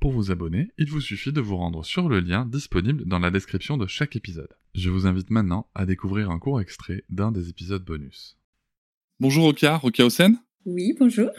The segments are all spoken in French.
Pour vous abonner, il vous suffit de vous rendre sur le lien disponible dans la description de chaque épisode. Je vous invite maintenant à découvrir un court extrait d'un des épisodes bonus. Bonjour Rokia, Rokia Osen Oui, bonjour.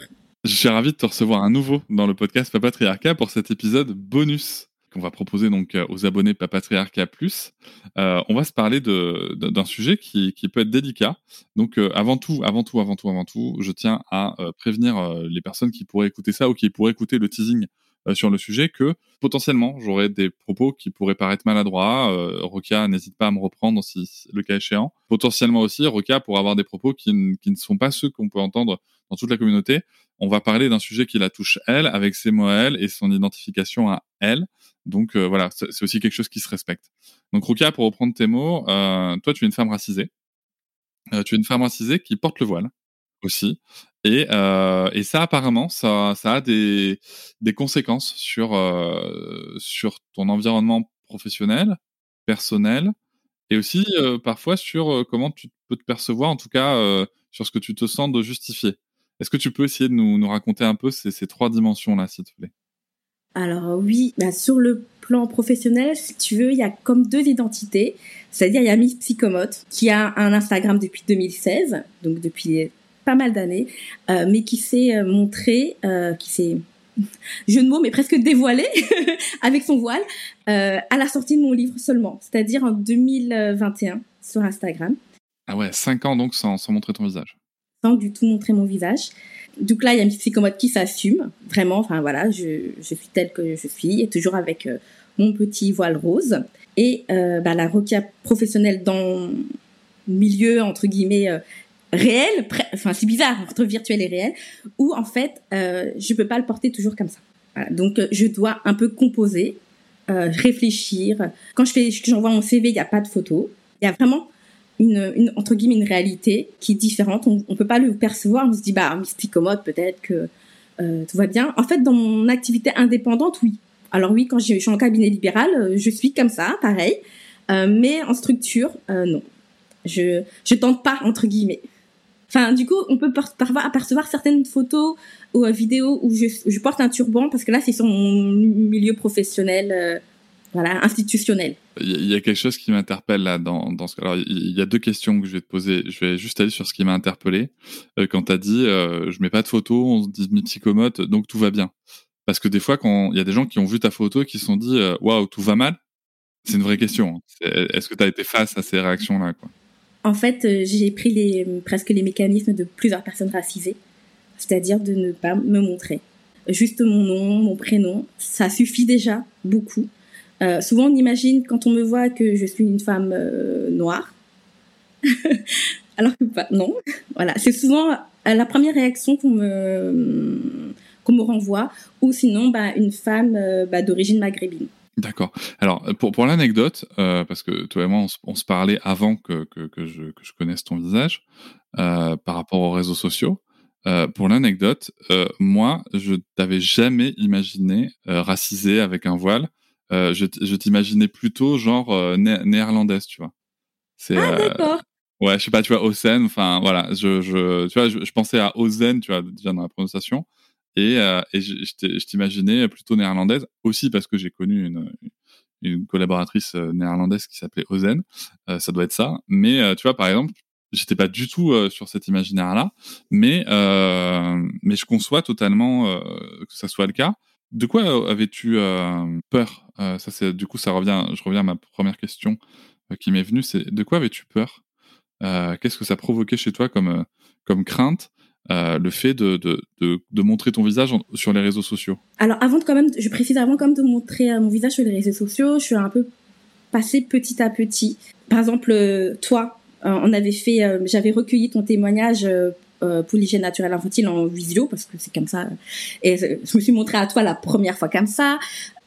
Je suis ravi de te recevoir à nouveau dans le podcast Papatriarcat pour cet épisode bonus qu'on va proposer donc euh, aux abonnés Papatriarcat Plus. Euh, on va se parler d'un sujet qui, peut être délicat. Donc euh, avant tout, avant tout, avant tout, avant tout, je tiens à prévenir les personnes qui pourraient écouter ça ou qui pourraient écouter le teasing sur le sujet que potentiellement j'aurais des propos qui pourraient paraître maladroits. Rokia, n'hésite pas à me reprendre si le cas échéant. Potentiellement aussi, Rokia pour avoir des propos qui, ne sont pas ceux qu'on peut entendre dans toute la communauté on va parler d'un sujet qui la touche elle, avec ses mots à elle et son identification à elle. Donc euh, voilà, c'est aussi quelque chose qui se respecte. Donc Rukia, pour reprendre tes mots, euh, toi tu es une femme racisée. Euh, tu es une femme racisée qui porte le voile aussi. Et, et ça apparemment, ça, ça a des, des conséquences sur, sur ton environnement professionnel, personnel, et aussi parfois sur comment tu peux te percevoir, en tout cas sur ce que tu te sens de justifier. Est-ce que tu peux essayer de nous, raconter un peu ces, trois dimensions-là, s'il te plaît? Alors oui, bah, sur le plan professionnel, si tu veux, il y a comme deux identités. C'est-à-dire, il y a Miss Psychomote, qui a un Instagram depuis 2016, donc depuis pas mal d'années, euh, mais qui s'est euh, montré, euh, qui s'est jeu de mots, mais presque dévoilé avec son voile à la sortie de mon livre seulement, c'est-à-dire en 2021 sur Instagram. Ah ouais, cinq ans donc sans montrer ton visage sans du tout montrer mon visage. Donc là, il y a une psychomote qui s'assume, vraiment, enfin voilà, je, je, suis telle que je suis, et toujours avec euh, mon petit voile rose. Et euh, bah, la roquia professionnelle dans le milieu, entre guillemets, réel, enfin c'est bizarre, entre virtuel et réel, où en fait, euh, je peux pas le porter toujours comme ça. Voilà. Donc euh, je dois un peu composer, réfléchir. Quand je fais, j'envoie mon CV, il n'y a pas de photo. Il y a vraiment une, entre guillemets une réalité qui est différente. On, on peut pas le percevoir. On se dit bah psychomote peut-être que euh, tout va bien. En fait, dans mon activité indépendante, oui. Alors oui, quand je suis en cabinet libéral, euh, je suis comme ça, pareil. Euh, mais en structure, euh, non. Je je tente pas entre guillemets. Enfin, du coup, on peut apercevoir certaines photos ou vidéos où je, porte un turban parce que là, c'est sur mon milieu professionnel voilà, institutionnel. Il y a quelque chose qui m'interpelle là dans, ce. Alors, il y a deux questions que je vais te poser. Je vais juste aller sur ce qui m'a interpellé euh, quand tu as dit euh, je mets pas de photos, on se dit psychomote, donc tout va bien. Parce que des fois, quand il y a des gens qui ont vu ta photo et qui se sont dit euh, waouh, tout va mal, c'est une vraie question. Hein. Est-ce que tu as été face à ces réactions-là quoi? En fait, euh, j'ai pris les, presque les mécanismes de plusieurs personnes racisées, c'est-à-dire de ne pas me montrer. Juste mon nom, mon prénom, ça suffit déjà beaucoup euh, souvent, on imagine quand on me voit que je suis une femme euh, noire, alors que pas. Non, voilà. C'est souvent euh, la première réaction qu'on me me renvoie, ou sinon, bah, une femme bah, d'origine maghrébine. D'accord. Alors pour pour l'anecdote, parce que toi et moi on, se parlait avant que, que, que, je, que je connaisse ton visage par rapport aux réseaux sociaux. pour l'anecdote, moi je t'avais jamais imaginé racisé avec un voile. Euh, je, je t'imaginais plutôt genre euh, néerlandaise, tu vois. C'est, ah, euh, d'accord. Ouais, je sais pas, tu vois, Osen, enfin voilà, je, je, tu vois, je, pensais à Ozen, tu vois, déjà dans la prononciation, Et, et je, t'imaginais plutôt néerlandaise, aussi parce que j'ai connu une, une collaboratrice néerlandaise qui s'appelait Ozen. ça doit être ça. Mais tu vois, par exemple, j'étais pas du tout sur cet imaginaire-là, mais mais je conçois totalement que ça soit le cas. De quoi avais-tu peur? Ça, c'est du coup, ça revient. Je reviens à ma première question qui m'est venue. C'est de quoi avais-tu peur? Qu'est-ce que ça provoquait chez toi comme comme crainte? Le fait de, montrer ton visage sur les réseaux sociaux Alors avant de quand même, je précise avant quand même de montrer mon visage sur les réseaux sociaux, je suis un peu passée petit à petit. Par exemple, toi, on avait fait, j'avais recueilli ton témoignage euh, pour l'hygiène naturelle infantile en visio parce que c'est comme ça. Et je me suis montrée à toi la première fois comme ça.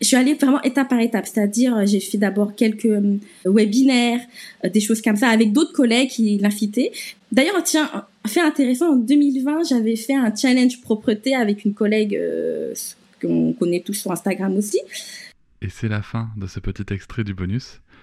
Je suis allée vraiment étape par étape, c'est-à-dire j'ai fait d'abord quelques euh, webinaires, euh, des choses comme ça avec d'autres collègues qui l'incitaient. D'ailleurs, tiens, fait intéressant, en 2020, j'avais fait un challenge propreté avec une collègue qu'on connaît tous sur Instagram aussi. Et c'est la fin de ce petit extrait du bonus.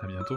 À bientôt.